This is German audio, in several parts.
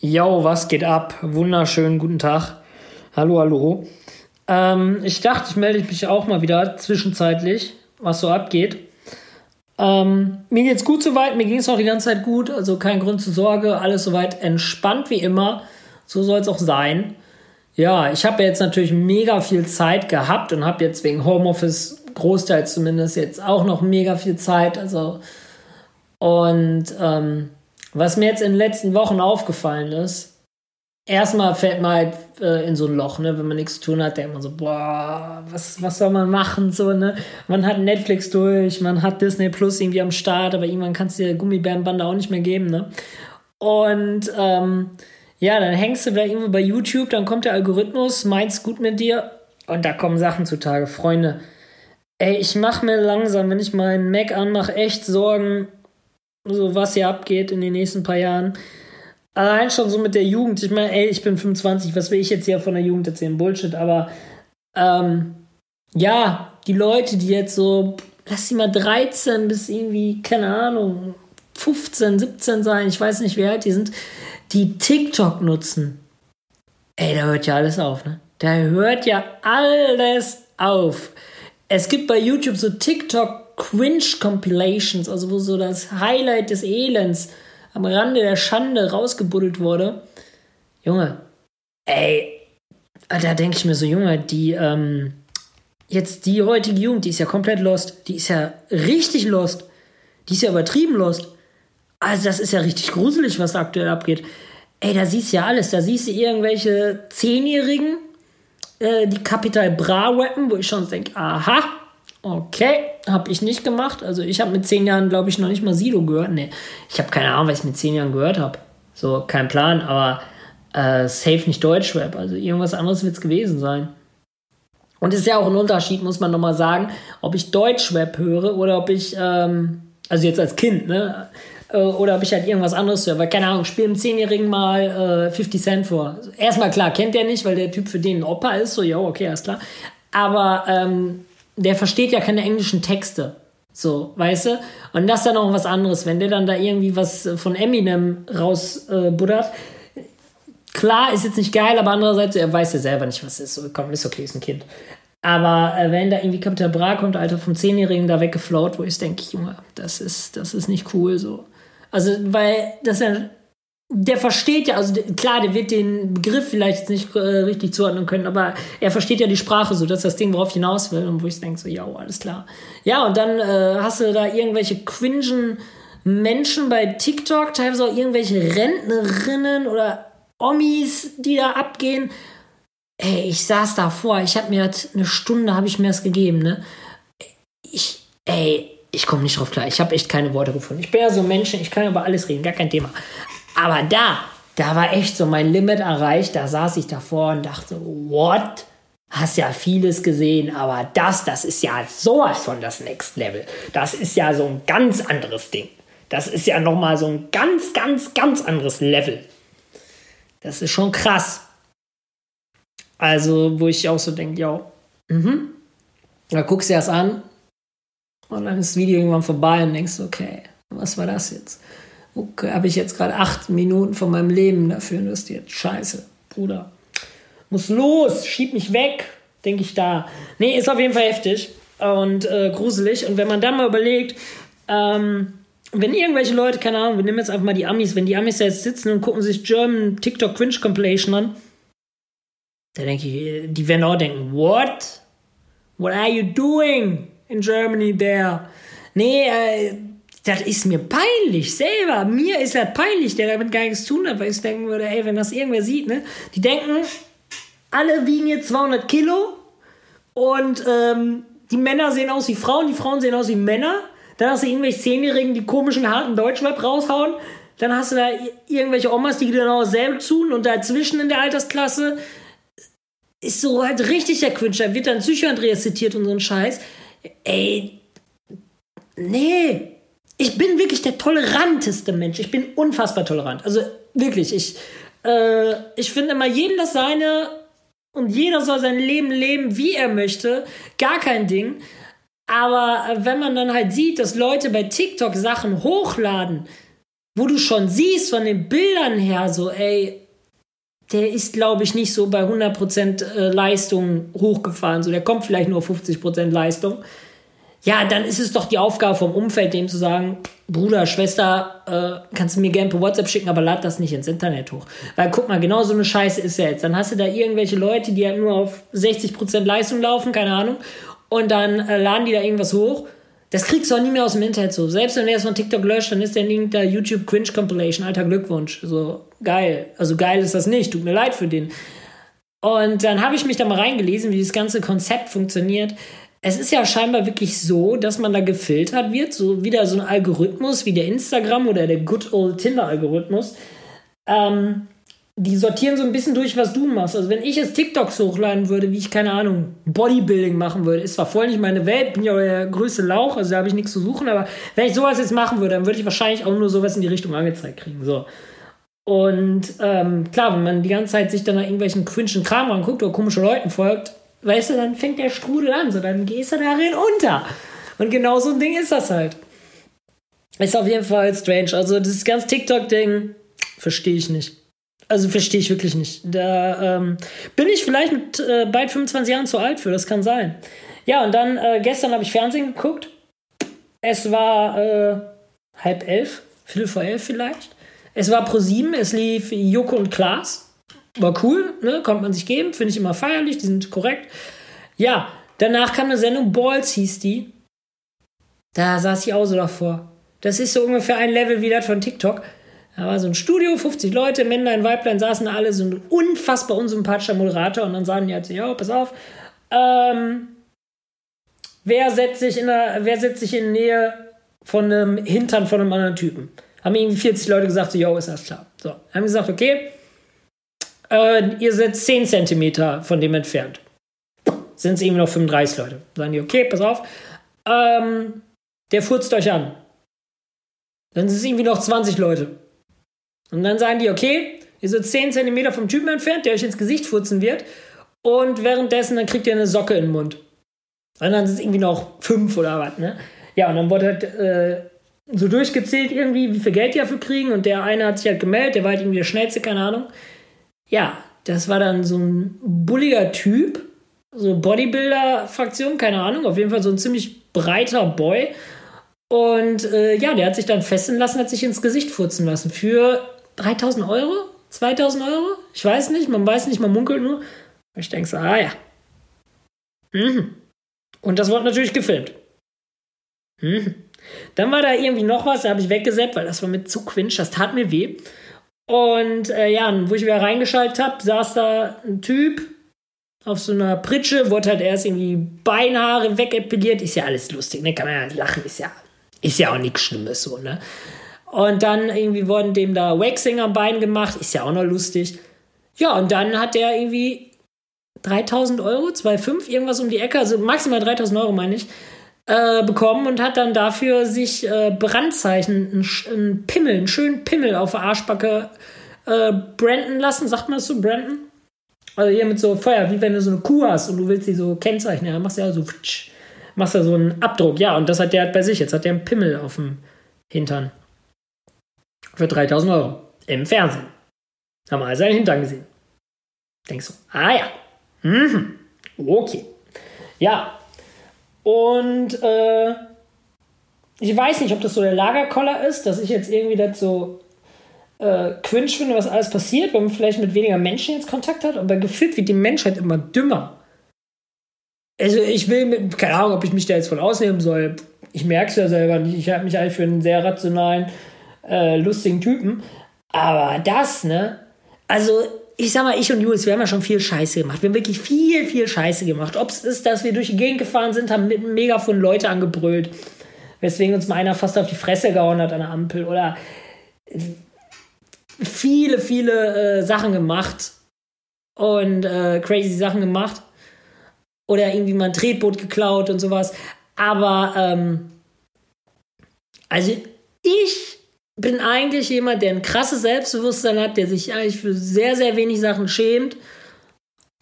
Yo, was geht ab? Wunderschönen guten Tag. Hallo, hallo. Ähm, ich dachte, ich melde mich auch mal wieder zwischenzeitlich, was so abgeht. Ähm, mir geht's gut soweit, mir ging es auch die ganze Zeit gut, also kein Grund zur Sorge, alles soweit entspannt wie immer. So soll es auch sein. Ja, ich habe jetzt natürlich mega viel Zeit gehabt und habe jetzt wegen Homeoffice, Großteil zumindest, jetzt auch noch mega viel Zeit. Also, und ähm, was mir jetzt in den letzten Wochen aufgefallen ist, erstmal fällt man halt äh, in so ein Loch, ne? wenn man nichts zu tun hat, denkt man so, boah, was, was soll man machen? So, ne? Man hat Netflix durch, man hat Disney Plus irgendwie am Start, aber irgendwann kannst du dir Gummibärenbande auch nicht mehr geben. Ne? Und ähm, ja, dann hängst du da irgendwo bei YouTube, dann kommt der Algorithmus, meint's gut mit dir und da kommen Sachen zutage. Freunde, ey, ich mache mir langsam, wenn ich meinen Mac anmache, echt Sorgen, so was hier abgeht in den nächsten paar Jahren. Allein schon so mit der Jugend. Ich meine, ey, ich bin 25, was will ich jetzt hier von der Jugend erzählen? Bullshit, aber ähm, ja, die Leute, die jetzt so, lass sie mal 13 bis irgendwie, keine Ahnung, 15, 17 sein, ich weiß nicht, wie alt die sind, die TikTok nutzen. Ey, da hört ja alles auf, ne? Da hört ja alles auf. Es gibt bei YouTube so TikTok Cringe-Compilations, also wo so das Highlight des Elends am Rande der Schande rausgebuddelt wurde. Junge, ey, da denke ich mir so, Junge, die, ähm, jetzt die heutige Jugend, die ist ja komplett lost. Die ist ja richtig lost. Die ist ja übertrieben lost. Also, das ist ja richtig gruselig, was aktuell abgeht. Ey, da siehst du ja alles. Da siehst du irgendwelche Zehnjährigen, äh, die Kapital Bra rappen, wo ich schon denke, aha, Okay, habe ich nicht gemacht. Also ich habe mit zehn Jahren, glaube ich, noch nicht mal Sido gehört. Nee, ich habe keine Ahnung, was ich mit zehn Jahren gehört habe. So, kein Plan, aber äh, safe nicht Deutschrap. Also irgendwas anderes wird es gewesen sein. Und es ist ja auch ein Unterschied, muss man nochmal sagen, ob ich Deutschrap höre oder ob ich, ähm, also jetzt als Kind, ne? Äh, oder ob ich halt irgendwas anderes höre. Weil, keine Ahnung, spiele einem Zehnjährigen mal äh, 50 Cent vor. Erstmal klar, kennt der nicht, weil der Typ für den ein Opa ist. So, ja, okay, alles klar. Aber ähm, der versteht ja keine englischen Texte. So, weißt du? Und das ist dann auch was anderes. Wenn der dann da irgendwie was von Eminem rausbuddert, äh, klar, ist jetzt nicht geil, aber andererseits, er weiß ja selber nicht, was ist. Komm, ist okay, ist ein Kind. Aber äh, wenn da irgendwie Kapital Bra kommt, Alter, vom Zehnjährigen da weggeflaut, wo ich denke, Junge, das ist, das ist nicht cool so. Also, weil das ja der versteht ja, also klar, der wird den Begriff vielleicht nicht äh, richtig zuordnen können, aber er versteht ja die Sprache so, dass das Ding worauf hinaus will und wo ich denke so, ja, alles klar. Ja, und dann äh, hast du da irgendwelche cringen Menschen bei TikTok, teilweise auch irgendwelche Rentnerinnen oder Omis, die da abgehen. Ey, ich saß da vor, ich habe mir eine Stunde, habe ich mir das gegeben, ne? Ich, ey, ich komme nicht drauf klar. Ich habe echt keine Worte gefunden. Ich bin ja so ein Mensch, ich kann über alles reden, gar kein Thema. Aber da, da war echt so mein Limit erreicht. Da saß ich davor und dachte, what? Hast ja vieles gesehen, aber das, das ist ja sowas von das Next Level. Das ist ja so ein ganz anderes Ding. Das ist ja nochmal so ein ganz, ganz, ganz anderes Level. Das ist schon krass. Also, wo ich auch so denke, ja, mhm. Da guckst du erst an und dann ist das Video irgendwann vorbei und denkst, okay, was war das jetzt? Okay, habe ich jetzt gerade acht Minuten von meinem Leben dafür investiert. Scheiße, Bruder. Muss los, schieb mich weg, denke ich da. Nee, ist auf jeden Fall heftig und äh, gruselig. Und wenn man dann mal überlegt, ähm, wenn irgendwelche Leute, keine Ahnung, wir nehmen jetzt einfach mal die Amis, wenn die Amis jetzt sitzen und gucken sich German TikTok Cringe Compilation an, da denke ich, die werden auch denken, what? What are you doing in Germany there? Nee, äh, das ist mir peinlich selber. Mir ist das peinlich, der damit gar nichts zu tun hat, weil ich denken würde, ey, wenn das irgendwer sieht, ne? Die denken, alle wiegen jetzt 200 Kilo und ähm, die Männer sehen aus wie Frauen, die Frauen sehen aus wie Männer. Dann hast du irgendwelche Zehnjährigen, die komischen harten Deutschrap raushauen. Dann hast du da irgendwelche Omas, die genau dasselbe tun und dazwischen in der Altersklasse ist so halt richtig der Quinch. Da wird dann Psychoandreas zitiert und so ein Scheiß. Ey, nee, ich bin wirklich der toleranteste Mensch. Ich bin unfassbar tolerant. Also wirklich, ich, äh, ich finde immer jedem das seine und jeder soll sein Leben leben, wie er möchte. Gar kein Ding. Aber wenn man dann halt sieht, dass Leute bei TikTok Sachen hochladen, wo du schon siehst von den Bildern her, so, ey, der ist, glaube ich, nicht so bei 100% äh, Leistung hochgefahren. So, der kommt vielleicht nur auf 50% Leistung. Ja, dann ist es doch die Aufgabe vom Umfeld, dem zu sagen, Bruder, Schwester, äh, kannst du mir gerne per WhatsApp schicken, aber lad das nicht ins Internet hoch. Weil guck mal, genau so eine Scheiße ist ja jetzt. Dann hast du da irgendwelche Leute, die halt nur auf 60% Leistung laufen, keine Ahnung, und dann äh, laden die da irgendwas hoch das kriegst du auch nie mehr aus dem Internet so. Selbst wenn er es von TikTok löscht, dann ist der Link der YouTube Cringe Compilation. Alter Glückwunsch. So, geil. Also geil ist das nicht. Tut mir leid für den. Und dann habe ich mich da mal reingelesen, wie das ganze Konzept funktioniert. Es ist ja scheinbar wirklich so, dass man da gefiltert wird, so wieder so ein Algorithmus wie der Instagram oder der Good Old Tinder Algorithmus. Ähm, die sortieren so ein bisschen durch, was du machst. Also wenn ich jetzt TikToks hochladen würde, wie ich, keine Ahnung, Bodybuilding machen würde, ist zwar voll nicht meine Welt, bin ja der größte Lauch, also da habe ich nichts zu suchen, aber wenn ich sowas jetzt machen würde, dann würde ich wahrscheinlich auch nur sowas in die Richtung angezeigt kriegen. So. Und ähm, klar, wenn man die ganze Zeit sich dann nach irgendwelchen cringen Kram anguckt oder komische Leuten folgt, weißt du, dann fängt der Strudel an, so dann gehst du darin unter. Und genau so ein Ding ist das halt. Ist auf jeden Fall strange. Also das ganz TikTok-Ding verstehe ich nicht. Also verstehe ich wirklich nicht. Da ähm, bin ich vielleicht mit äh, bald 25 Jahren zu alt für, das kann sein. Ja, und dann äh, gestern habe ich Fernsehen geguckt. Es war äh, halb elf, viertel vor elf vielleicht. Es war pro sieben, es lief Joko und Klaas. War cool, ne? konnte man sich geben, finde ich immer feierlich, die sind korrekt. Ja, danach kam eine Sendung, Balls hieß die. Da saß ich auch so davor. Das ist so ungefähr ein Level wie das von TikTok. Da war so ein Studio, 50 Leute, Männlein, Weiblein saßen alle, so ein unfassbar unsympathischer Moderator und dann sagen die halt so, ja, pass auf, ähm, wer setzt sich in der, wer setzt sich in Nähe von einem Hintern von einem anderen Typen? Haben irgendwie 40 Leute gesagt, so, yo, ist das klar. So, haben gesagt, okay, äh, ihr seid 10 Zentimeter von dem entfernt. Sind es irgendwie noch 35 Leute. Sagen die, okay, pass auf, ähm, der furzt euch an. Dann sind es irgendwie noch 20 Leute. Und dann sagen die, okay, ihr seid 10 cm vom Typen entfernt, der euch ins Gesicht furzen wird. Und währenddessen, dann kriegt ihr eine Socke in den Mund. Und dann sind es irgendwie noch fünf oder was, ne? Ja, und dann wurde halt äh, so durchgezählt irgendwie, wie viel Geld die dafür kriegen. Und der eine hat sich halt gemeldet, der war halt irgendwie der Schnellste, keine Ahnung. Ja, das war dann so ein bulliger Typ. So Bodybuilder-Fraktion, keine Ahnung. Auf jeden Fall so ein ziemlich breiter Boy. Und äh, ja, der hat sich dann fesseln lassen, hat sich ins Gesicht furzen lassen. Für 3000 Euro? 2000 Euro? Ich weiß nicht, man weiß nicht, man munkelt nur. Ich denke so, ah ja. Mhm. Und das wurde natürlich gefilmt. Mhm. Dann war da irgendwie noch was, da habe ich weggesetzt, weil das war mit zu quinsch, das tat mir weh. Und äh, ja, wo ich wieder reingeschaltet habe, saß da ein Typ auf so einer Pritsche, wurde halt erst irgendwie Beinhaare wegepiliert. Ist ja alles lustig, ne? Kann man ja lachen, ist ja, ist ja auch nichts Schlimmes so, ne? Und dann irgendwie wurden dem da Waxing am Bein gemacht. Ist ja auch noch lustig. Ja, und dann hat der irgendwie 3000 Euro, 2,5, irgendwas um die Ecke, also maximal 3000 Euro meine ich, äh, bekommen und hat dann dafür sich äh, Brandzeichen, einen Pimmel, einen schönen Pimmel auf der Arschbacke äh, branden lassen. Sagt man das so, branden? Also hier mit so Feuer, wie wenn du so eine Kuh hast und du willst sie so kennzeichnen. Dann machst du ja so, machst du so einen Abdruck. Ja, und das hat der halt bei sich. Jetzt hat der einen Pimmel auf dem Hintern für 3000 Euro im Fernsehen. Haben also seinen Hintern gesehen. Denkst du, ah ja, mhm. okay. Ja, und äh, ich weiß nicht, ob das so der Lagerkoller ist, dass ich jetzt irgendwie das so äh, cringe finde, was alles passiert, wenn man vielleicht mit weniger Menschen jetzt Kontakt hat, aber gefühlt wird die Menschheit immer dümmer. Also ich will, mit, keine Ahnung, ob ich mich da jetzt von ausnehmen soll. Ich merke es ja selber nicht. Ich habe mich eigentlich für einen sehr rationalen äh, lustigen Typen. Aber das, ne? Also, ich sag mal, ich und Jules, wir haben ja schon viel Scheiße gemacht. Wir haben wirklich viel, viel Scheiße gemacht. Ob es ist, dass wir durch die Gegend gefahren sind, haben mit einem Megafon Leute angebrüllt, weswegen uns mal einer fast auf die Fresse gehauen hat an der Ampel oder viele, viele äh, Sachen gemacht und äh, crazy Sachen gemacht oder irgendwie mal ein Tretboot geklaut und sowas. Aber ähm, also ich bin eigentlich jemand, der ein krasses Selbstbewusstsein hat, der sich eigentlich für sehr, sehr wenig Sachen schämt.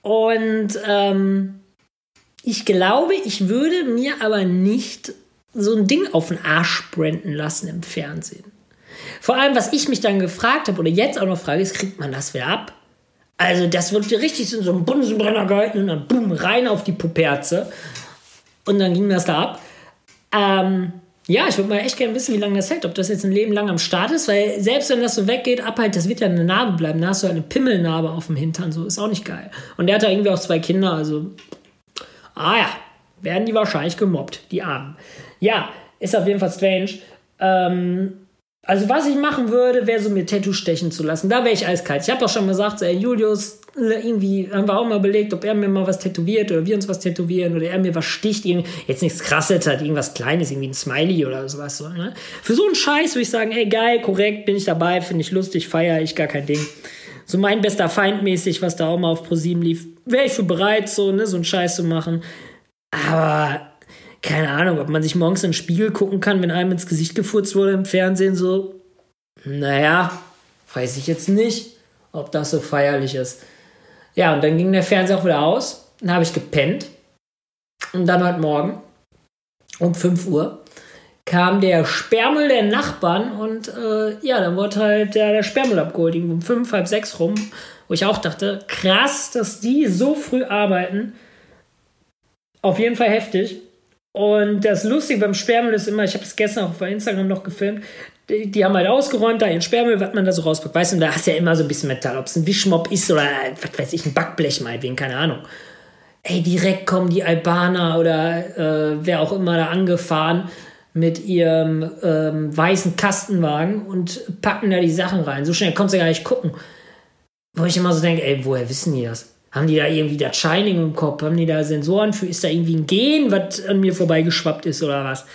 Und ähm, ich glaube, ich würde mir aber nicht so ein Ding auf den Arsch branden lassen im Fernsehen. Vor allem, was ich mich dann gefragt habe oder jetzt auch noch frage, ist, kriegt man das wieder ab? Also, das wird richtig in so einem Bunsenbrenner gehalten und dann boom, rein auf die Puperze. Und dann ging das da ab. Ähm, ja, ich würde mal echt gerne wissen, wie lange das hält. Ob das jetzt ein Leben lang am Start ist, weil selbst wenn das so weggeht, ab halt, das wird ja eine Narbe bleiben. Da hast du eine Pimmelnarbe auf dem Hintern, so ist auch nicht geil. Und der hat da irgendwie auch zwei Kinder, also. Ah ja, werden die wahrscheinlich gemobbt, die Armen. Ja, ist auf jeden Fall strange. Ähm, also, was ich machen würde, wäre so mir Tattoo stechen zu lassen. Da wäre ich eiskalt. Ich habe auch schon gesagt, so, ey, Julius, irgendwie haben wir auch mal überlegt, ob er mir mal was tätowiert oder wir uns was tätowieren oder er mir was sticht. Jetzt nichts krasses hat, irgendwas Kleines, irgendwie ein Smiley oder sowas. So, ne? Für so einen Scheiß würde ich sagen, ey, geil, korrekt, bin ich dabei, finde ich lustig, feiere ich, gar kein Ding. So mein bester Feind mäßig, was da auch mal auf ProSieben lief, wäre ich für bereit, so, ne, so einen Scheiß zu machen. Aber keine Ahnung, ob man sich morgens in den Spiegel gucken kann, wenn einem ins Gesicht gefurzt wurde im Fernsehen, so, naja, weiß ich jetzt nicht, ob das so feierlich ist. Ja, und dann ging der Fernseher auch wieder aus, dann habe ich gepennt. Und dann heute Morgen um 5 Uhr kam der Sperrmüll der Nachbarn und äh, ja, dann wurde halt der, der Sperrmüll abgeholt, um 5, halb 6 rum, wo ich auch dachte, krass, dass die so früh arbeiten. Auf jeden Fall heftig. Und das Lustige beim Sperrmüll ist immer, ich habe es gestern auch auf Instagram noch gefilmt, die, die, haben halt ausgeräumt, da ihren Sperrmüll, was man da so rauspackt. Weißt du, da hast du ja immer so ein bisschen Metall, ob es ein Wischmopp ist oder, was weiß ich, ein Backblech meinetwegen, keine Ahnung. Ey, direkt kommen die Albaner oder äh, wer auch immer da angefahren mit ihrem ähm, weißen Kastenwagen und packen da die Sachen rein. So schnell konntest du gar nicht gucken. Wo ich immer so denke, ey, woher wissen die das? Haben die da irgendwie das Shining im Kopf? Haben die da Sensoren für? Ist da irgendwie ein Gen, was an mir vorbeigeschwappt ist oder was?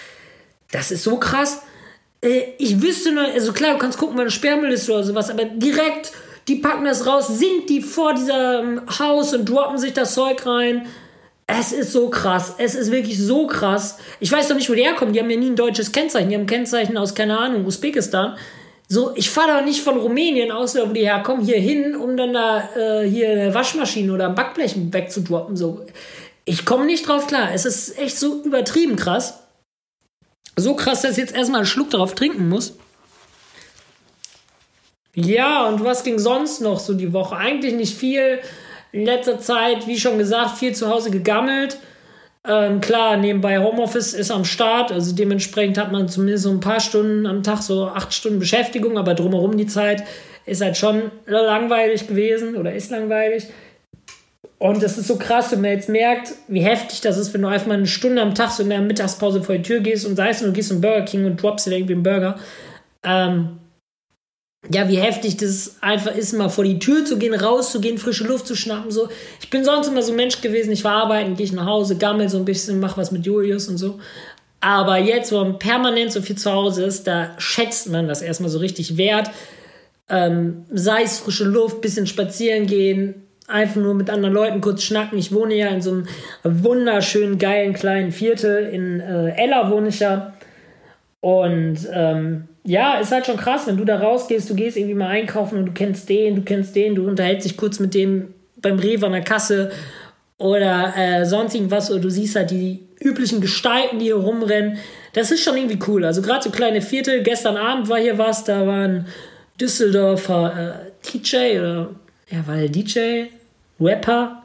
Das ist so krass. Äh, ich wüsste nur, also klar, du kannst gucken, wenn ein Sperrmüll ist oder sowas, aber direkt, die packen das raus, sind die vor diesem Haus und droppen sich das Zeug rein. Es ist so krass. Es ist wirklich so krass. Ich weiß doch nicht, wo die herkommen. Die haben ja nie ein deutsches Kennzeichen. Die haben Kennzeichen aus, keine Ahnung, Usbekistan. So, ich fahre doch nicht von Rumänien aus, wo die herkommen, hier hin, um dann da äh, hier eine Waschmaschine oder ein Backblech wegzudroppen. So, ich komme nicht drauf klar. Es ist echt so übertrieben krass. So krass, dass ich jetzt erstmal einen Schluck darauf trinken muss. Ja, und was ging sonst noch so die Woche? Eigentlich nicht viel. In letzter Zeit, wie schon gesagt, viel zu Hause gegammelt. Ähm, klar, nebenbei Homeoffice ist am Start, also dementsprechend hat man zumindest so ein paar Stunden am Tag, so acht Stunden Beschäftigung, aber drumherum die Zeit ist halt schon langweilig gewesen oder ist langweilig. Und das ist so krass, wenn man jetzt merkt, wie heftig das ist, wenn du einfach mal eine Stunde am Tag so in der Mittagspause vor die Tür gehst und sei es, du gehst zum Burger King und droppst dir irgendwie einen Burger. Ähm, ja, wie heftig das einfach ist, mal vor die Tür zu gehen, rauszugehen, frische Luft zu schnappen. So. Ich bin sonst immer so ein Mensch gewesen, ich war arbeiten, gehe ich nach Hause, gammel so ein bisschen, mach was mit Julius und so. Aber jetzt, wo man permanent so viel zu Hause ist, da schätzt man das erstmal so richtig wert. Ähm, sei es frische Luft, bisschen spazieren gehen, einfach nur mit anderen Leuten kurz schnacken. Ich wohne ja in so einem wunderschönen, geilen kleinen Viertel. In äh, Ella wohne ich ja. Und ähm, ja, ist halt schon krass, wenn du da rausgehst, du gehst irgendwie mal einkaufen und du kennst den, du kennst den, du unterhältst dich kurz mit dem beim Rewe an der Kasse oder äh, sonst irgendwas oder du siehst halt die üblichen Gestalten, die hier rumrennen. Das ist schon irgendwie cool. Also gerade so kleine Viertel. Gestern Abend war hier was, da war ein Düsseldorfer äh, DJ oder ja, war DJ, Rapper,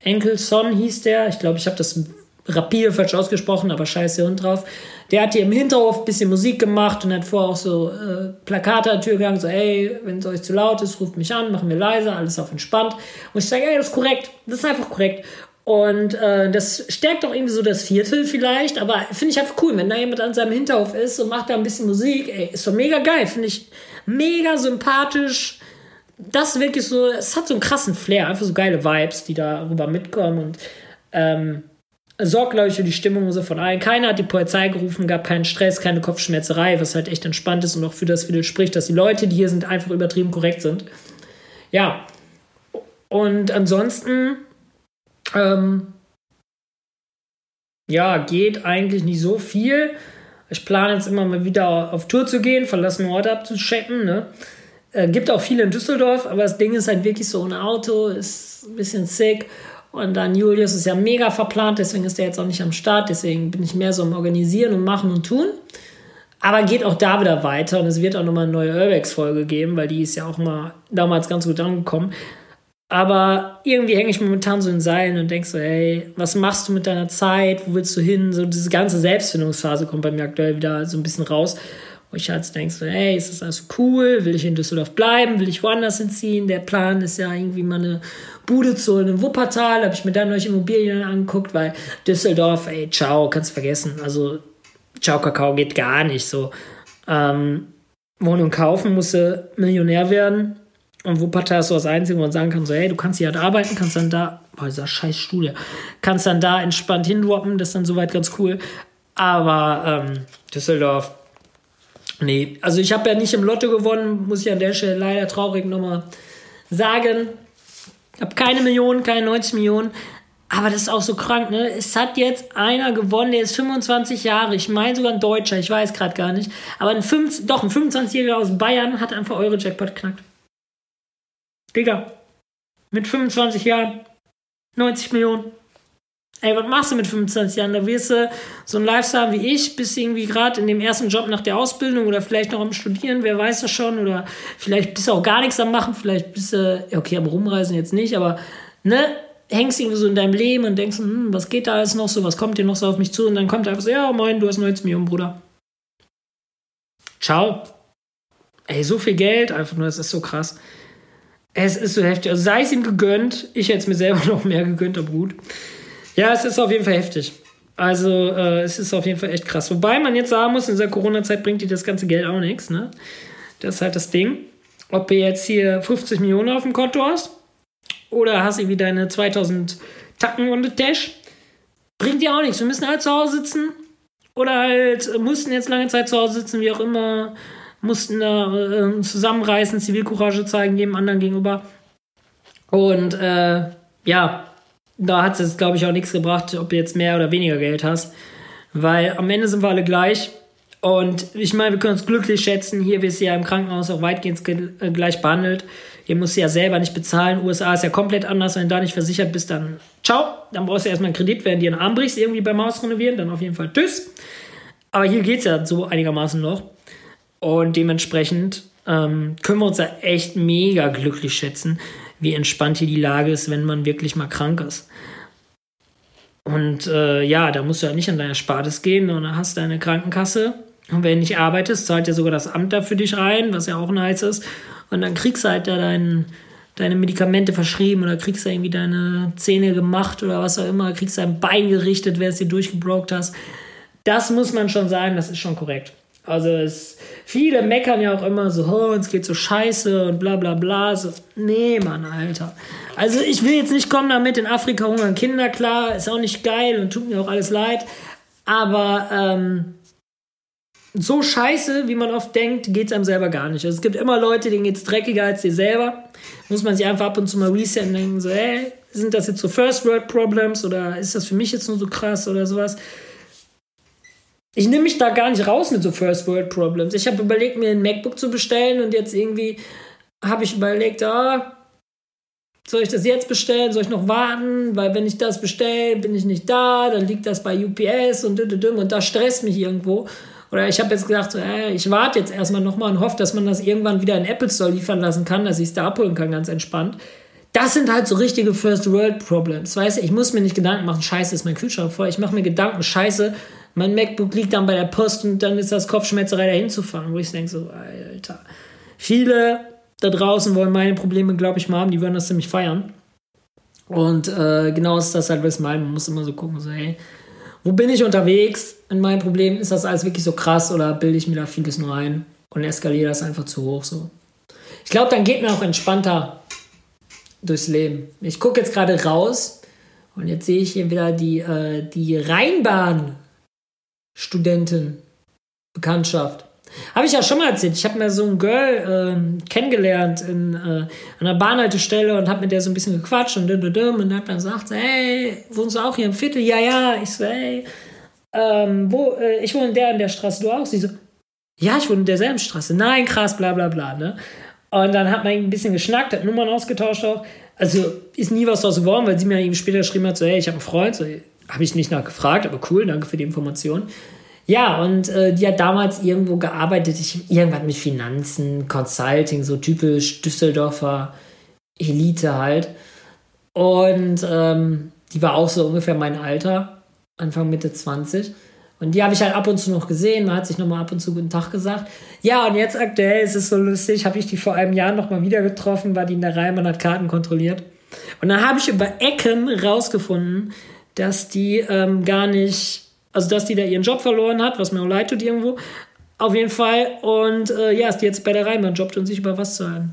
Enkel Son hieß der. Ich glaube, ich habe das rapide falsch ausgesprochen, aber scheiße Hund drauf. Der hat hier im Hinterhof ein bisschen Musik gemacht und hat vorher auch so äh, Plakate an der Tür gegangen, so, ey, wenn es euch zu laut ist, ruft mich an, machen wir leiser, alles auf entspannt. Und ich sage, ey, das ist korrekt, das ist einfach korrekt. Und äh, das stärkt auch irgendwie so das Viertel vielleicht, aber finde ich einfach cool, wenn da jemand an seinem Hinterhof ist und macht da ein bisschen Musik, ey, ist doch mega geil, finde ich mega sympathisch. Das wirklich so, es hat so einen krassen Flair, einfach so geile Vibes, die darüber mitkommen und ähm, sorgt, glaube ich, für die Stimmung so von allen. Keiner hat die Polizei gerufen, gab keinen Stress, keine Kopfschmerzerei, was halt echt entspannt ist und auch für das Viertel spricht, dass die Leute, die hier sind, einfach übertrieben korrekt sind. Ja. Und ansonsten, ähm, ja, geht eigentlich nicht so viel. Ich plane jetzt immer mal wieder auf Tour zu gehen, verlassene Orte abzuchecken. Ne? Äh, gibt auch viele in Düsseldorf, aber das Ding ist halt wirklich so ein Auto, ist ein bisschen sick. Und dann Julius ist ja mega verplant, deswegen ist er jetzt auch nicht am Start. Deswegen bin ich mehr so am Organisieren und Machen und Tun. Aber geht auch da wieder weiter und es wird auch nochmal eine neue Urbex-Folge geben, weil die ist ja auch mal damals ganz gut angekommen. Aber irgendwie hänge ich momentan so in Seilen und denke so, hey, was machst du mit deiner Zeit? Wo willst du hin? So diese ganze Selbstfindungsphase kommt bei mir aktuell wieder so ein bisschen raus. Wo ich halt denke so, hey, ist das alles cool? Will ich in Düsseldorf bleiben? Will ich woanders hinziehen? Der Plan ist ja irgendwie mal eine Bude zu holen in Wuppertal. Habe ich mir dann neue Immobilien angeguckt, weil Düsseldorf, ey, ciao, kannst vergessen. Also, ciao, Kakao geht gar nicht so. Ähm, Wohnung kaufen, musste Millionär werden und Wuppertal ist so das Einzige, wo man sagen kann, so, hey, du kannst hier halt arbeiten, kannst dann da, boah, dieser scheiß Studie, kannst dann da entspannt hinwoppen, das ist dann soweit ganz cool. Aber ähm, Düsseldorf, nee, also ich habe ja nicht im Lotto gewonnen, muss ich an der Stelle leider traurig nochmal sagen. Ich habe keine Millionen, keine 90 Millionen. Aber das ist auch so krank, ne? Es hat jetzt einer gewonnen, der ist 25 Jahre. Ich meine sogar ein Deutscher, ich weiß gerade gar nicht. Aber ein 5, doch, ein 25-Jähriger aus Bayern hat einfach eure Jackpot geknackt. Digga, mit 25 Jahren, 90 Millionen. Ey, was machst du mit 25 Jahren? Da wirst du so ein Lifestyle wie ich, bist irgendwie gerade in dem ersten Job nach der Ausbildung oder vielleicht noch am Studieren, wer weiß das schon, oder vielleicht bist du auch gar nichts am Machen, vielleicht bist du, okay, am Rumreisen jetzt nicht, aber, ne, hängst irgendwie so in deinem Leben und denkst, hm, was geht da alles noch so, was kommt dir noch so auf mich zu? Und dann kommt einfach so, ja, moin, du hast 90 Millionen, Bruder. Ciao. Ey, so viel Geld, einfach nur, das ist so krass. Es ist so heftig. Also sei es ihm gegönnt. Ich hätte es mir selber noch mehr gegönnt, aber gut. Ja, es ist auf jeden Fall heftig. Also äh, es ist auf jeden Fall echt krass. Wobei man jetzt sagen muss, in dieser Corona-Zeit bringt dir das ganze Geld auch nichts. Ne? Das ist halt das Ding. Ob du jetzt hier 50 Millionen auf dem Konto hast oder hast irgendwie deine 2000 Tacken und Dash, bringt dir auch nichts. Wir müssen halt zu Hause sitzen oder halt mussten jetzt lange Zeit zu Hause sitzen, wie auch immer mussten da äh, zusammenreißen, Zivilcourage zeigen, jedem anderen gegenüber. Und äh, ja, da hat es, glaube ich, auch nichts gebracht, ob du jetzt mehr oder weniger Geld hast. Weil am Ende sind wir alle gleich. Und ich meine, wir können uns glücklich schätzen. Hier wirst du ja im Krankenhaus auch weitgehend äh, gleich behandelt. Hier musst du ja selber nicht bezahlen. USA ist ja komplett anders. Wenn du da nicht versichert bist, dann ciao. Dann brauchst du erstmal einen Kredit, während dir einen Arm brichst, irgendwie beim Haus renovieren. Dann auf jeden Fall tschüss. Aber hier geht es ja so einigermaßen noch. Und dementsprechend ähm, können wir uns da echt mega glücklich schätzen, wie entspannt hier die Lage ist, wenn man wirklich mal krank ist. Und äh, ja, da musst du ja nicht an deiner Spartes gehen, sondern hast deine Krankenkasse. Und wenn du nicht arbeitest, zahlt ja sogar das Amt da für dich rein, was ja auch nice ist. Und dann kriegst du halt da dein, deine Medikamente verschrieben oder kriegst du irgendwie deine Zähne gemacht oder was auch immer, kriegst dein Bein gerichtet, wenn es dir durchgebrockt hast. Das muss man schon sagen, das ist schon korrekt. Also es, viele meckern ja auch immer so, oh, uns geht so scheiße und bla bla bla. So, nee, Mann, Alter. Also ich will jetzt nicht kommen damit, in Afrika hungern Kinder, klar, ist auch nicht geil und tut mir auch alles leid. Aber ähm, so scheiße, wie man oft denkt, geht es einem selber gar nicht. Also es gibt immer Leute, denen geht es dreckiger als dir selber. Muss man sich einfach ab und zu mal resetten und denken, so, hey, sind das jetzt so First World Problems oder ist das für mich jetzt nur so krass oder sowas? Ich nehme mich da gar nicht raus mit so First World Problems. Ich habe überlegt, mir ein MacBook zu bestellen und jetzt irgendwie habe ich überlegt, ah, soll ich das jetzt bestellen? Soll ich noch warten? Weil wenn ich das bestelle, bin ich nicht da, dann liegt das bei UPS und und da stresst mich irgendwo. Oder ich habe jetzt gedacht, so, äh, ich warte jetzt erstmal nochmal und hoffe, dass man das irgendwann wieder in Apple Store liefern lassen kann, dass ich es da abholen kann, ganz entspannt. Das sind halt so richtige First World Problems. Weißt du, ich muss mir nicht Gedanken machen, scheiße, ist mein Kühlschrank voll. Ich mache mir Gedanken, scheiße, mein MacBook liegt dann bei der Post und dann ist das Kopfschmerzerei dahin zu fahren, wo ich denke so, Alter. Viele da draußen wollen meine Probleme, glaube ich, mal haben, die würden das ziemlich feiern. Und äh, genau ist das halt, was ich meine. Man muss immer so gucken, so, hey, wo bin ich unterwegs in meinem Problem? Ist das alles wirklich so krass oder bilde ich mir da vieles nur ein und eskaliere das einfach zu hoch so? Ich glaube, dann geht man auch entspannter durchs Leben. Ich gucke jetzt gerade raus und jetzt sehe ich hier wieder die, äh, die Rheinbahn Studentin, Bekanntschaft. Habe ich ja schon mal erzählt. Ich habe mir so ein Girl äh, kennengelernt in, äh, der Bahnhaltestelle und habe mit der so ein bisschen gequatscht und und und habe dann gesagt, hey, wohnst du auch hier im Viertel? Ja, ja. Ich so, hey, ähm, wo, äh, ich wohne in der in der Straße, du auch? Sie so, ja, ich wohne in derselben Straße. Nein, krass, bla bla bla. Ne? Und dann hat man ein bisschen geschnackt, hat Nummern ausgetauscht auch. Also ist nie was draus geworden, weil sie mir eben später geschrieben hat, so, hey, ich habe einen Freund, so, habe ich nicht nachgefragt, aber cool, danke für die Information. Ja, und äh, die hat damals irgendwo gearbeitet, ich, irgendwas mit Finanzen, Consulting, so typisch Düsseldorfer Elite halt. Und ähm, die war auch so ungefähr mein Alter, Anfang Mitte 20. Und die habe ich halt ab und zu noch gesehen. Man hat sich nochmal ab und zu guten Tag gesagt. Ja, und jetzt aktuell ist es so lustig, habe ich die vor einem Jahr nochmal wieder getroffen, war die in der Reihe, man hat Karten kontrolliert. Und dann habe ich über Ecken rausgefunden, dass die ähm, gar nicht, also dass die da ihren Job verloren hat, was mir auch leid tut irgendwo. Auf jeden Fall. Und äh, ja, ist die jetzt bei der Reimann jobbt und sich über was zahlen.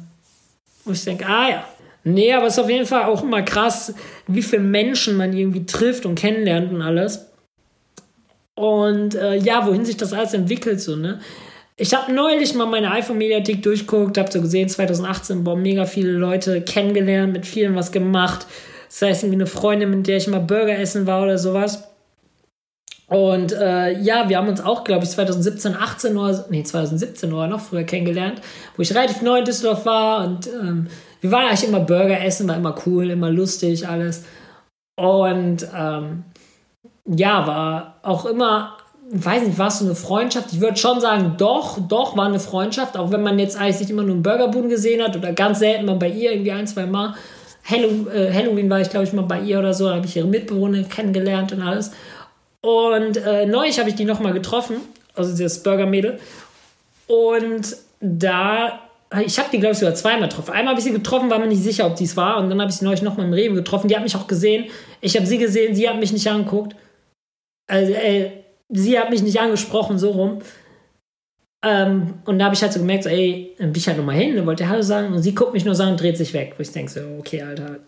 Und ich denke, ah ja. Nee, aber es ist auf jeden Fall auch immer krass, wie viele Menschen man irgendwie trifft und kennenlernt und alles. Und äh, ja, wohin sich das alles entwickelt, so, ne? Ich habe neulich mal meine iPhone-Mediathek durchguckt, habe so gesehen, 2018, boah, mega viele Leute kennengelernt, mit vielen was gemacht. Das heißt, irgendwie eine Freundin, mit der ich mal Burger essen war oder sowas. Und äh, ja, wir haben uns auch, glaube ich, 2017, 18 oder, nee, 2017 oder noch früher kennengelernt, wo ich relativ neu in Düsseldorf war und ähm, wir waren eigentlich immer Burger essen, war immer cool, immer lustig, alles. Und ähm, ja, war auch immer, weiß nicht, war es so eine Freundschaft? Ich würde schon sagen, doch, doch, war eine Freundschaft, auch wenn man jetzt eigentlich nicht immer nur einen Burgerboden gesehen hat oder ganz selten mal bei ihr irgendwie ein, zwei Mal. Halloween, äh, Halloween war ich, glaube ich, mal bei ihr oder so, da habe ich ihre Mitbewohner kennengelernt und alles. Und äh, neulich habe ich die nochmal getroffen, also das Burger-Mädel. Und da, ich habe die, glaube ich, sogar zweimal getroffen. Einmal habe ich sie getroffen, war mir nicht sicher, ob dies war. Und dann habe ich sie neulich nochmal im Rewe getroffen. Die hat mich auch gesehen. Ich habe sie gesehen, sie hat mich nicht angeguckt. Also, ey, sie hat mich nicht angesprochen, so rum. Ähm, und da habe ich halt so gemerkt, so, ey, dann bin ich halt nochmal hin, dann wollte Hallo sagen und sie guckt mich nur so und dreht sich weg. Wo ich denke so, okay, Alter.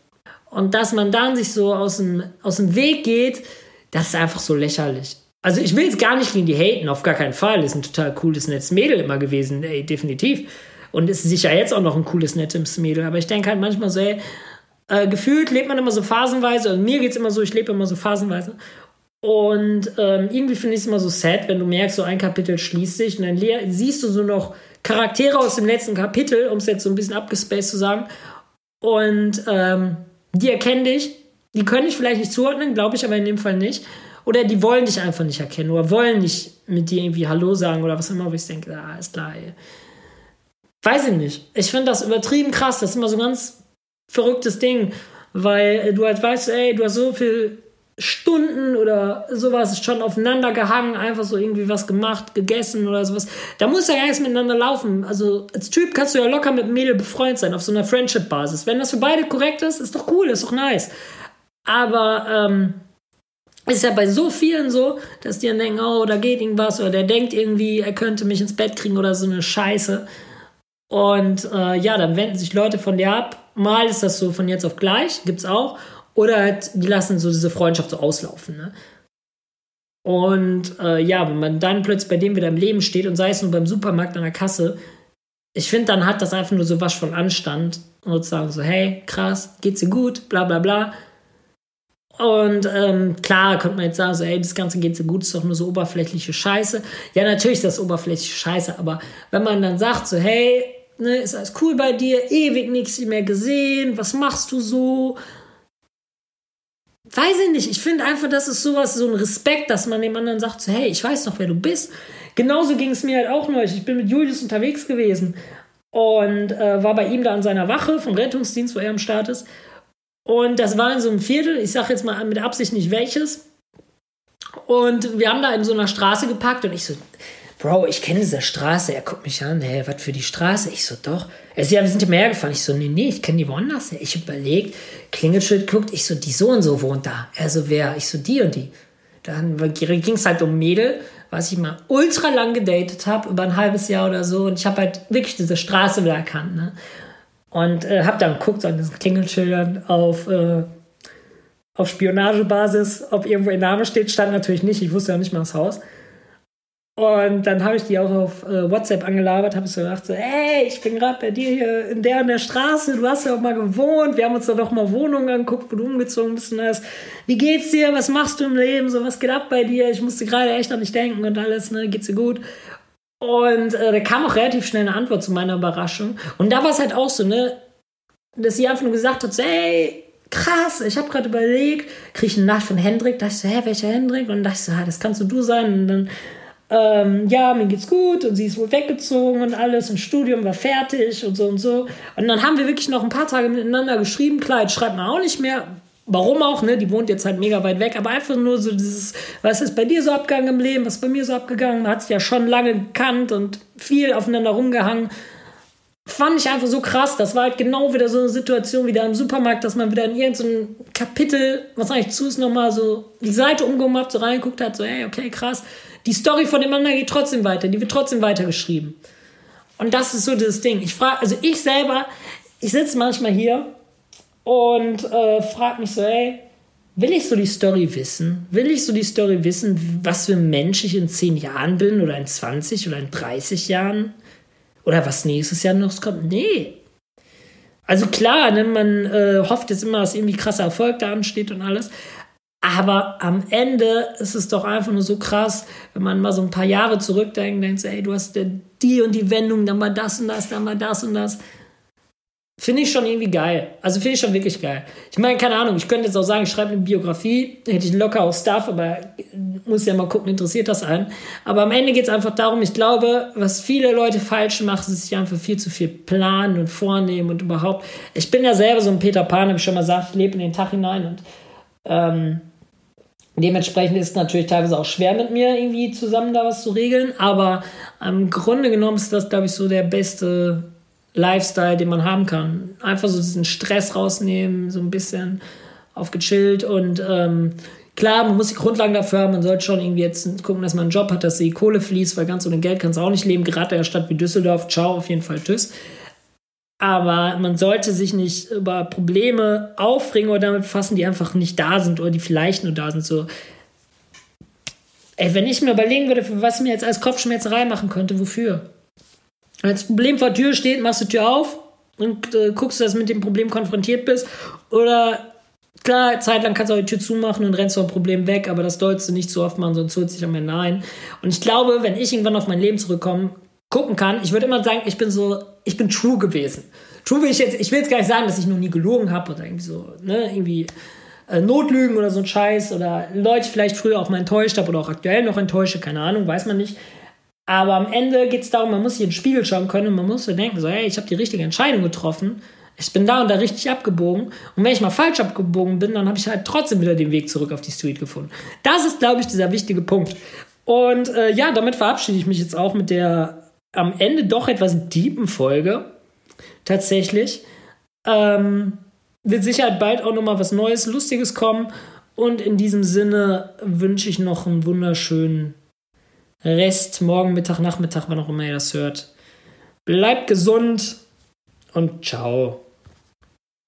Und dass man dann sich so aus dem, aus dem Weg geht, das ist einfach so lächerlich. Also ich will jetzt gar nicht gegen die haten, auf gar keinen Fall. Ist ein total cooles, nettes Mädel immer gewesen, ey, definitiv. Und ist sicher jetzt auch noch ein cooles, nettes Mädel. Aber ich denke halt manchmal so, ey, äh, gefühlt lebt man immer so phasenweise, und mir geht es immer so, ich lebe immer so phasenweise. Und ähm, irgendwie finde ich es immer so sad, wenn du merkst, so ein Kapitel schließt sich und dann siehst du so noch Charaktere aus dem letzten Kapitel, um es jetzt so ein bisschen abgespaced zu sagen. Und ähm, die erkennen dich, die können dich vielleicht nicht zuordnen, glaube ich aber in dem Fall nicht. Oder die wollen dich einfach nicht erkennen oder wollen nicht mit dir irgendwie Hallo sagen oder was immer, wo ich denke, ah, ist klar, ey. Weiß ich nicht. Ich finde das übertrieben krass. Das ist immer so ein ganz verrücktes Ding, weil du halt weißt, ey, du hast so viel Stunden oder sowas schon aufeinander gehangen, einfach so irgendwie was gemacht, gegessen oder sowas. Da muss ja nichts miteinander laufen. Also als Typ kannst du ja locker mit einem Mädel befreundet sein, auf so einer Friendship-Basis. Wenn das für beide korrekt ist, ist doch cool, ist doch nice. Aber ähm, ist ja bei so vielen so, dass die dann denken, oh, da geht irgendwas oder der denkt irgendwie, er könnte mich ins Bett kriegen oder so eine Scheiße. Und äh, ja, dann wenden sich Leute von dir ab. Mal ist das so von jetzt auf gleich, gibt's auch. Oder halt, die lassen so diese Freundschaft so auslaufen. Ne? Und äh, ja, wenn man dann plötzlich bei dem wieder im Leben steht und sei es nur beim Supermarkt an der Kasse, ich finde, dann hat das einfach nur so was von Anstand. Und sagen so, hey, krass, geht's dir gut, bla bla bla. Und ähm, klar, könnte man jetzt sagen, so, hey, das Ganze geht so gut, ist doch nur so oberflächliche Scheiße. Ja, natürlich ist das oberflächliche Scheiße, aber wenn man dann sagt, so, hey, ne, ist alles cool bei dir, ewig nichts mehr gesehen, was machst du so? Weiß ich nicht, ich finde einfach, das ist sowas, so ein Respekt, dass man dem anderen sagt, so, hey, ich weiß doch, wer du bist. Genauso ging es mir halt auch neulich. Ich bin mit Julius unterwegs gewesen und äh, war bei ihm da an seiner Wache vom Rettungsdienst, wo er am Start ist. Und das war in so einem Viertel, ich sage jetzt mal mit Absicht nicht welches. Und wir haben da in so einer Straße gepackt und ich so, Bro, ich kenne diese Straße. Er guckt mich an, hey, was für die Straße? Ich so, doch. Er sagt, ja, wir sind ja mehr gefahren. Ich so, nee, nee, ich kenne die woanders. Ich überlegt, Klingelschild guckt, ich so, die so und so wohnt da. Er so, wer? Ich so, die und die. Dann ging es halt um Mädel, was ich mal ultra lang gedatet habe, über ein halbes Jahr oder so. Und ich habe halt wirklich diese Straße wieder erkannt. Ne? Und äh, habe dann geguckt so an diesen Klingelschildern auf, äh, auf Spionagebasis, ob irgendwo ihr Name steht. Stand natürlich nicht. Ich wusste ja nicht mal das Haus. Und dann habe ich die auch auf äh, WhatsApp angelabert, habe so gedacht, so, hey, ich bin gerade bei dir hier in der und der Straße, du hast ja auch mal gewohnt, wir haben uns da doch mal Wohnungen angeguckt, wo du umgezogen bist und alles. Wie geht's dir, was machst du im Leben, so, was geht ab bei dir? Ich musste gerade echt an dich denken und alles, ne, geht's dir gut? Und äh, da kam auch relativ schnell eine Antwort zu meiner Überraschung. Und da war es halt auch so, ne, dass sie einfach nur gesagt hat, so, hey, krass, ich habe gerade überlegt, kriege ich eine Nacht von Hendrik, da dachte ich so, hä, welcher Hendrik? Und da dachte ich so, ah, das kannst du du sein. Und dann ähm, ja, mir geht's gut und sie ist wohl weggezogen und alles und Studium war fertig und so und so. Und dann haben wir wirklich noch ein paar Tage miteinander geschrieben. Klar, jetzt schreibt man auch nicht mehr. Warum auch, ne? Die wohnt jetzt halt mega weit weg, aber einfach nur so dieses, was ist bei dir so abgegangen im Leben, was ist bei mir so abgegangen? Man hat sich ja schon lange gekannt und viel aufeinander rumgehangen fand ich einfach so krass. Das war halt genau wieder so eine Situation wie da im Supermarkt, dass man wieder in irgendein Kapitel, was eigentlich zu ist, nochmal so die Seite umgemacht, so reingeguckt hat, so, hey, okay, krass. Die Story von dem anderen geht trotzdem weiter, die wird trotzdem weitergeschrieben. Und das ist so das Ding. Ich frage, also ich selber, ich sitze manchmal hier und äh, frage mich so, hey, will ich so die Story wissen? Will ich so die Story wissen, was für ein Mensch ich in 10 Jahren bin oder in 20 oder in 30 Jahren? Oder was nächstes Jahr noch kommt? Nee. Also klar, ne, man äh, hofft jetzt immer, dass irgendwie krasser Erfolg da ansteht und alles. Aber am Ende ist es doch einfach nur so krass, wenn man mal so ein paar Jahre zurückdenkt, denkt so, ey, du hast die und die Wendung, dann mal das und das, dann mal das und das. Finde ich schon irgendwie geil. Also finde ich schon wirklich geil. Ich meine, keine Ahnung, ich könnte jetzt auch sagen, ich schreibe eine Biografie, hätte ich locker auch Stuff, aber muss ja mal gucken, interessiert das einen. Aber am Ende geht es einfach darum, ich glaube, was viele Leute falsch machen, ist sich einfach viel zu viel planen und vornehmen und überhaupt. Ich bin ja selber so ein Peter Pan, habe ich schon mal gesagt, ich lebe in den Tag hinein und ähm, dementsprechend ist es natürlich teilweise auch schwer mit mir irgendwie zusammen da was zu regeln, aber im Grunde genommen ist das, glaube ich, so der beste Lifestyle, den man haben kann. Einfach so diesen Stress rausnehmen, so ein bisschen aufgechillt und ähm, klar, man muss die Grundlagen dafür haben. Man sollte schon irgendwie jetzt gucken, dass man einen Job hat, dass die Kohle fließt, weil ganz ohne Geld kannst du auch nicht leben. Gerade in einer Stadt wie Düsseldorf, ciao, auf jeden Fall tschüss. Aber man sollte sich nicht über Probleme aufregen oder damit befassen, die einfach nicht da sind oder die vielleicht nur da sind. So, ey, wenn ich mir überlegen würde, was ich mir jetzt als Kopfschmerzerei machen könnte, wofür? Wenn das Problem vor der Tür steht, machst du die Tür auf und äh, guckst, dass du mit dem Problem konfrontiert bist. Oder klar, zeitlang kannst du auch die Tür zumachen und rennst vom Problem weg, aber das sollst du nicht so oft machen, sonst holt sich am Ende ein. Und ich glaube, wenn ich irgendwann auf mein Leben zurückkomme, gucken kann, ich würde immer sagen, ich bin so, ich bin true gewesen. True will ich jetzt, ich will jetzt gar nicht sagen, dass ich noch nie gelogen habe oder irgendwie so, ne, irgendwie äh, Notlügen oder so ein Scheiß oder Leute vielleicht früher auch mal enttäuscht habe oder auch aktuell noch enttäusche, keine Ahnung, weiß man nicht. Aber am Ende geht es darum, man muss sich in den Spiegel schauen können und man muss denken, so, hey, ich habe die richtige Entscheidung getroffen. Ich bin da und da richtig abgebogen. Und wenn ich mal falsch abgebogen bin, dann habe ich halt trotzdem wieder den Weg zurück auf die Street gefunden. Das ist, glaube ich, dieser wichtige Punkt. Und äh, ja, damit verabschiede ich mich jetzt auch mit der am Ende doch etwas deepen Folge. Tatsächlich. Ähm, wird sicher bald auch nochmal was Neues, Lustiges kommen. Und in diesem Sinne wünsche ich noch einen wunderschönen Rest, morgen, Mittag, Nachmittag, wann auch immer ihr das hört. Bleibt gesund und ciao.